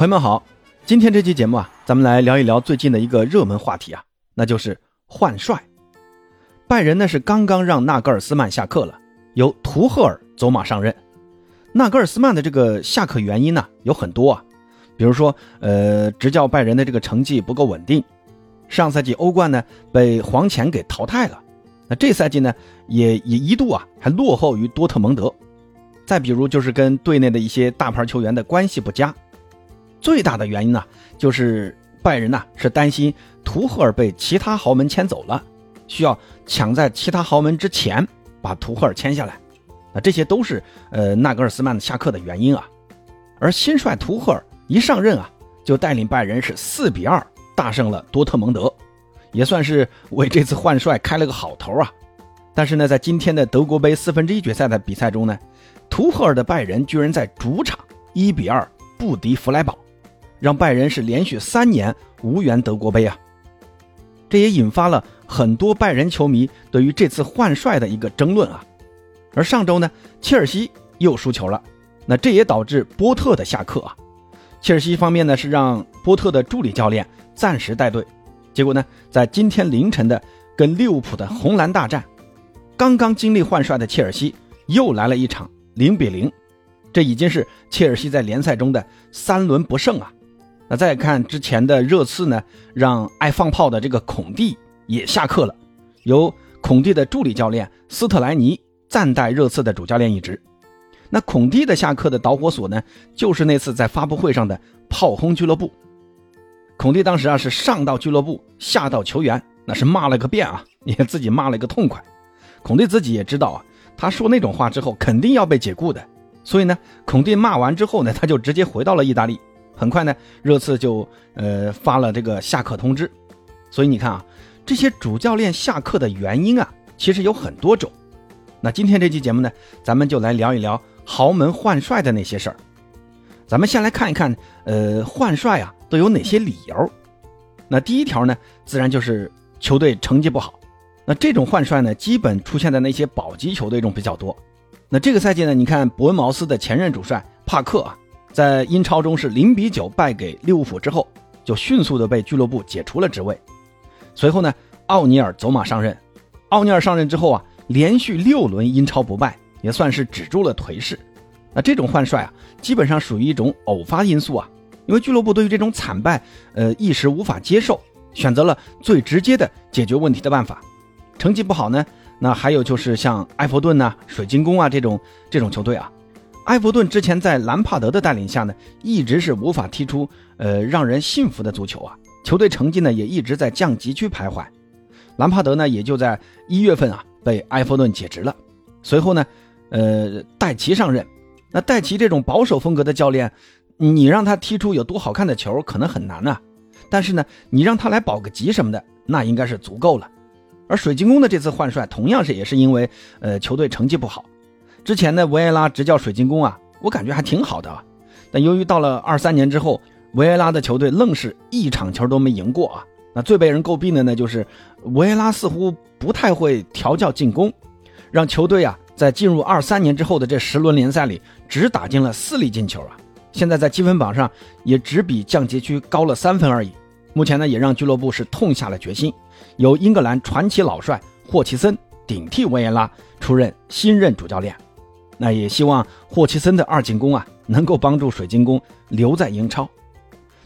朋友们好，今天这期节目啊，咱们来聊一聊最近的一个热门话题啊，那就是换帅。拜仁呢是刚刚让纳格尔斯曼下课了，由图赫尔走马上任。纳格尔斯曼的这个下课原因呢有很多啊，比如说呃执教拜仁的这个成绩不够稳定，上赛季欧冠呢被黄潜给淘汰了，那这赛季呢也也一度啊还落后于多特蒙德。再比如就是跟队内的一些大牌球员的关系不佳。最大的原因呢，就是拜仁呐是担心图赫尔被其他豪门签走了，需要抢在其他豪门之前把图赫尔签下来。那这些都是呃纳格尔斯曼下课的原因啊。而新帅图赫尔一上任啊，就带领拜仁是四比二大胜了多特蒙德，也算是为这次换帅开了个好头啊。但是呢，在今天的德国杯四分之一决赛的比赛中呢，图赫尔的拜仁居然在主场一比二不敌弗莱堡。让拜仁是连续三年无缘德国杯啊，这也引发了很多拜仁球迷对于这次换帅的一个争论啊。而上周呢，切尔西又输球了，那这也导致波特的下课啊。切尔西方面呢是让波特的助理教练暂时带队，结果呢，在今天凌晨的跟利物浦的红蓝大战，刚刚经历换帅的切尔西又来了一场零比零，这已经是切尔西在联赛中的三轮不胜啊。那再看之前的热刺呢，让爱放炮的这个孔蒂也下课了，由孔蒂的助理教练斯特莱尼暂代热刺的主教练一职。那孔蒂的下课的导火索呢，就是那次在发布会上的炮轰俱乐部。孔蒂当时啊是上到俱乐部，下到球员，那是骂了个遍啊，也自己骂了个痛快。孔蒂自己也知道啊，他说那种话之后肯定要被解雇的，所以呢，孔蒂骂完之后呢，他就直接回到了意大利。很快呢，热刺就呃发了这个下课通知，所以你看啊，这些主教练下课的原因啊，其实有很多种。那今天这期节目呢，咱们就来聊一聊豪门换帅的那些事儿。咱们先来看一看，呃，换帅啊都有哪些理由？那第一条呢，自然就是球队成绩不好。那这种换帅呢，基本出现在那些保级球队中比较多。那这个赛季呢，你看伯恩茅斯的前任主帅帕克啊。在英超中是零比九败给利物浦之后，就迅速的被俱乐部解除了职位。随后呢，奥尼尔走马上任。奥尼尔上任之后啊，连续六轮英超不败，也算是止住了颓势。那这种换帅啊，基本上属于一种偶发因素啊，因为俱乐部对于这种惨败，呃，一时无法接受，选择了最直接的解决问题的办法。成绩不好呢，那还有就是像埃弗顿呐、水晶宫啊这种这种球队啊。埃弗顿之前在兰帕德的带领下呢，一直是无法踢出呃让人信服的足球啊，球队成绩呢也一直在降级区徘徊。兰帕德呢也就在一月份啊被埃弗顿解职了。随后呢，呃戴奇上任。那戴奇这种保守风格的教练，你让他踢出有多好看的球可能很难啊。但是呢，你让他来保个级什么的，那应该是足够了。而水晶宫的这次换帅，同样是也是因为呃球队成绩不好。之前的维埃拉执教水晶宫啊，我感觉还挺好的。但由于到了二三年之后，维埃拉的球队愣是一场球都没赢过啊。那最被人诟病的呢，就是维埃拉似乎不太会调教进攻，让球队啊在进入二三年之后的这十轮联赛里，只打进了四粒进球啊。现在在积分榜上也只比降级区高了三分而已。目前呢，也让俱乐部是痛下了决心，由英格兰传奇老帅霍奇森顶替维埃拉出任新任主教练。那也希望霍奇森的二进攻啊，能够帮助水晶宫留在英超。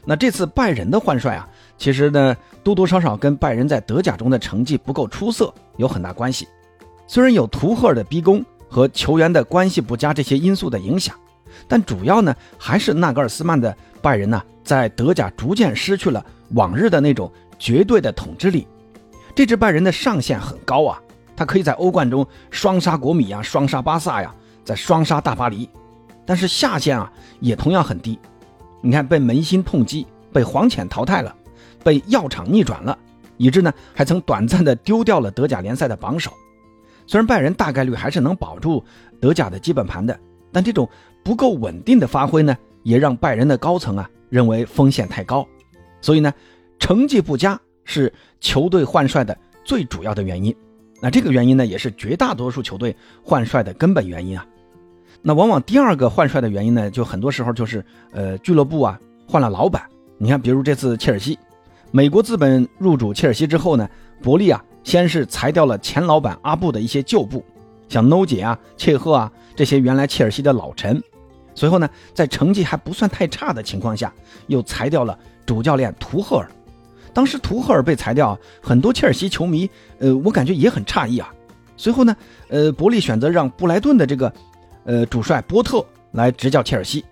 那这次拜仁的换帅啊，其实呢多多少少跟拜仁在德甲中的成绩不够出色有很大关系。虽然有图赫尔的逼宫和球员的关系不佳这些因素的影响，但主要呢还是纳格尔斯曼的拜仁呢在德甲逐渐失去了往日的那种绝对的统治力。这支拜仁的上限很高啊，他可以在欧冠中双杀国米呀，双杀巴萨呀。在双杀大巴黎，但是下限啊也同样很低。你看，被门兴痛击，被黄潜淘汰了，被药厂逆转了，以致呢还曾短暂的丢掉了德甲联赛的榜首。虽然拜仁大概率还是能保住德甲的基本盘的，但这种不够稳定的发挥呢，也让拜仁的高层啊认为风险太高。所以呢，成绩不佳是球队换帅的最主要的原因。那这个原因呢，也是绝大多数球队换帅的根本原因啊。那往往第二个换帅的原因呢，就很多时候就是，呃，俱乐部啊换了老板。你看，比如这次切尔西，美国资本入主切尔西之后呢，伯利啊，先是裁掉了前老板阿布的一些旧部，像 No 姐啊、切赫啊这些原来切尔西的老臣。随后呢，在成绩还不算太差的情况下，又裁掉了主教练图赫尔。当时图赫尔被裁掉，很多切尔西球迷，呃，我感觉也很诧异啊。随后呢，呃，伯利选择让布莱顿的这个，呃，主帅波特来执教切尔西。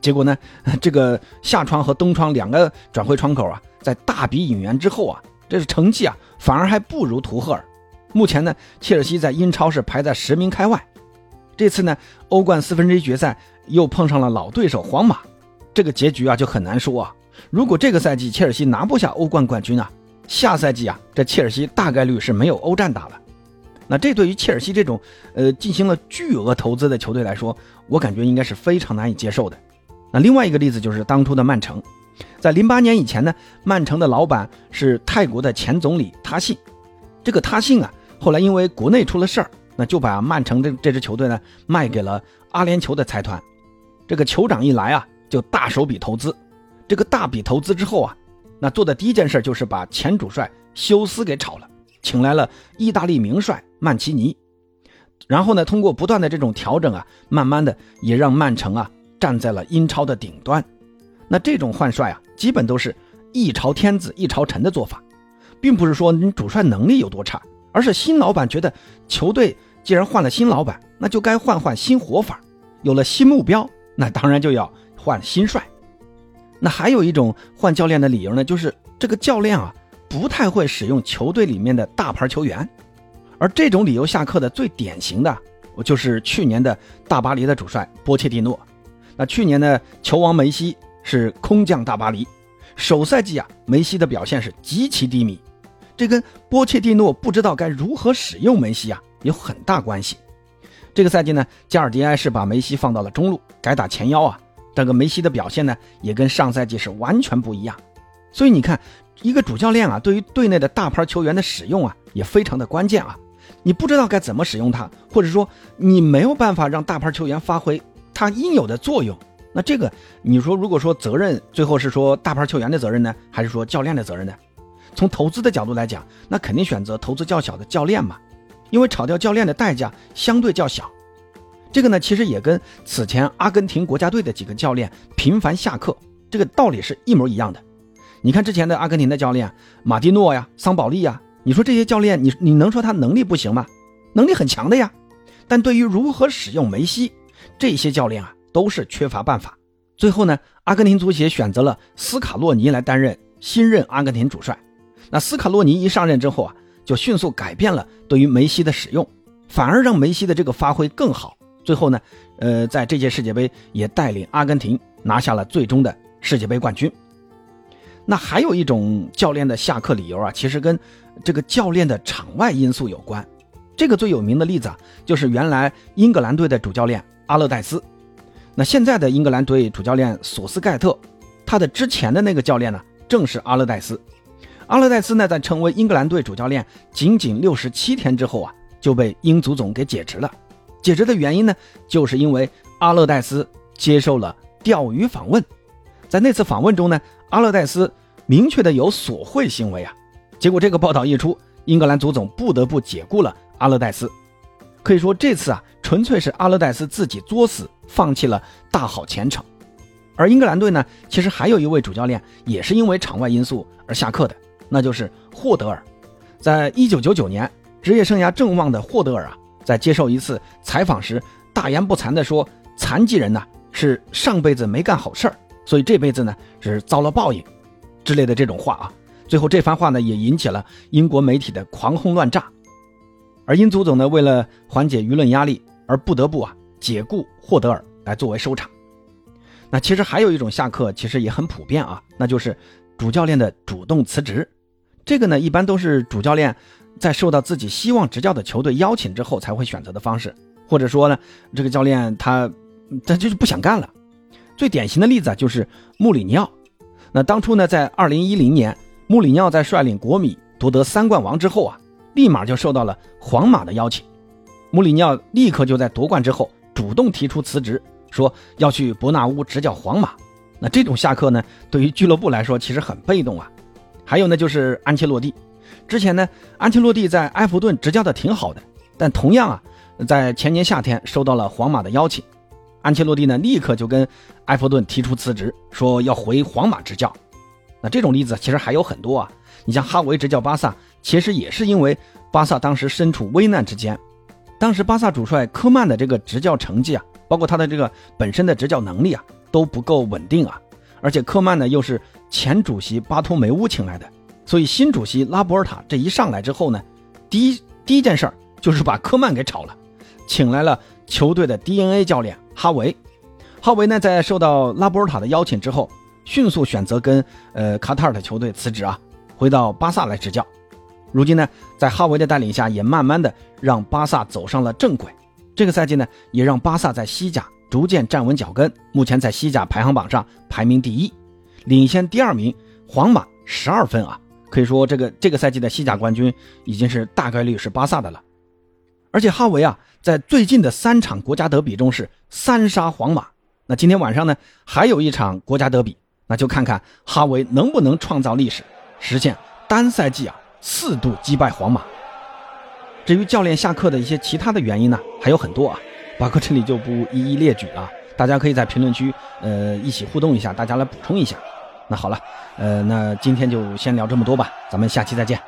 结果呢，这个夏窗和冬窗两个转会窗口啊，在大笔引援之后啊，这是成绩啊，反而还不如图赫尔。目前呢，切尔西在英超是排在十名开外。这次呢，欧冠四分之一决赛又碰上了老对手皇马，这个结局啊就很难说啊。如果这个赛季切尔西拿不下欧冠冠军啊，下赛季啊，这切尔西大概率是没有欧战打了。那这对于切尔西这种呃进行了巨额投资的球队来说，我感觉应该是非常难以接受的。那另外一个例子就是当初的曼城，在零八年以前呢，曼城的老板是泰国的前总理他信，这个他信啊，后来因为国内出了事儿，那就把曼城这这支球队呢卖给了阿联酋的财团。这个酋长一来啊，就大手笔投资。这个大笔投资之后啊，那做的第一件事就是把前主帅休斯给炒了，请来了意大利名帅。曼奇尼，然后呢，通过不断的这种调整啊，慢慢的也让曼城啊站在了英超的顶端。那这种换帅啊，基本都是一朝天子一朝臣的做法，并不是说你主帅能力有多差，而是新老板觉得球队既然换了新老板，那就该换换新活法，有了新目标，那当然就要换新帅。那还有一种换教练的理由呢，就是这个教练啊不太会使用球队里面的大牌球员。而这种理由下课的最典型的，我就是去年的大巴黎的主帅波切蒂诺。那去年的球王梅西是空降大巴黎，首赛季啊，梅西的表现是极其低迷，这跟波切蒂诺不知道该如何使用梅西啊有很大关系。这个赛季呢，加尔迪埃是把梅西放到了中路，改打前腰啊，这个梅西的表现呢也跟上赛季是完全不一样。所以你看，一个主教练啊，对于队内的大牌球员的使用啊，也非常的关键啊。你不知道该怎么使用它，或者说你没有办法让大牌球员发挥他应有的作用，那这个你说，如果说责任最后是说大牌球员的责任呢，还是说教练的责任呢？从投资的角度来讲，那肯定选择投资较小的教练嘛，因为炒掉教练的代价相对较小。这个呢，其实也跟此前阿根廷国家队的几个教练频繁下课这个道理是一模一样的。你看之前的阿根廷的教练马蒂诺呀、桑保利呀。你说这些教练，你你能说他能力不行吗？能力很强的呀，但对于如何使用梅西，这些教练啊都是缺乏办法。最后呢，阿根廷足协选择了斯卡洛尼来担任新任阿根廷主帅。那斯卡洛尼一上任之后啊，就迅速改变了对于梅西的使用，反而让梅西的这个发挥更好。最后呢，呃，在这届世界杯也带领阿根廷拿下了最终的世界杯冠军。那还有一种教练的下课理由啊，其实跟这个教练的场外因素有关。这个最有名的例子啊，就是原来英格兰队的主教练阿勒代斯。那现在的英格兰队主教练索斯盖特，他的之前的那个教练呢，正是阿勒代斯。阿勒代斯呢，在成为英格兰队主教练仅仅六十七天之后啊，就被英足总给解职了。解职的原因呢，就是因为阿勒代斯接受了钓鱼访问。在那次访问中呢。阿勒代斯明确的有索贿行为啊，结果这个报道一出，英格兰足总不得不解雇了阿勒代斯。可以说这次啊，纯粹是阿勒代斯自己作死，放弃了大好前程。而英格兰队呢，其实还有一位主教练也是因为场外因素而下课的，那就是霍德尔。在一九九九年，职业生涯正旺的霍德尔啊，在接受一次采访时，大言不惭地说：“残疾人呐，是上辈子没干好事儿。”所以这辈子呢是遭了报应，之类的这种话啊，最后这番话呢也引起了英国媒体的狂轰乱炸，而英足总呢为了缓解舆论压力而不得不啊解雇霍德尔来作为收场。那其实还有一种下课，其实也很普遍啊，那就是主教练的主动辞职。这个呢一般都是主教练在受到自己希望执教的球队邀请之后才会选择的方式，或者说呢这个教练他他就是不想干了。最典型的例子啊，就是穆里尼奥。那当初呢，在二零一零年，穆里尼奥在率领国米夺得三冠王之后啊，立马就受到了皇马的邀请。穆里尼奥立刻就在夺冠之后主动提出辞职，说要去伯纳乌执教皇马。那这种下课呢，对于俱乐部来说其实很被动啊。还有呢，就是安切洛蒂，之前呢，安切洛蒂在埃弗顿执教的挺好的，但同样啊，在前年夏天收到了皇马的邀请，安切洛蒂呢立刻就跟埃弗顿提出辞职，说要回皇马执教。那这种例子其实还有很多啊，你像哈维执教巴萨，其实也是因为巴萨当时身处危难之间，当时巴萨主帅科曼的这个执教成绩啊，包括他的这个本身的执教能力啊。都不够稳定啊，而且科曼呢又是前主席巴托梅乌请来的，所以新主席拉波尔塔这一上来之后呢，第一第一件事儿就是把科曼给炒了，请来了球队的 DNA 教练哈维。哈维呢在受到拉波尔塔的邀请之后，迅速选择跟呃卡塔尔的球队辞职啊，回到巴萨来执教。如今呢，在哈维的带领下，也慢慢的让巴萨走上了正轨。这个赛季呢，也让巴萨在西甲。逐渐站稳脚跟，目前在西甲排行榜上排名第一，领先第二名皇马十二分啊！可以说这个这个赛季的西甲冠军已经是大概率是巴萨的了。而且哈维啊，在最近的三场国家德比中是三杀皇马。那今天晚上呢，还有一场国家德比，那就看看哈维能不能创造历史，实现单赛季啊四度击败皇马。至于教练下课的一些其他的原因呢，还有很多啊。包括这里就不一一列举了，大家可以在评论区呃一起互动一下，大家来补充一下。那好了，呃，那今天就先聊这么多吧，咱们下期再见。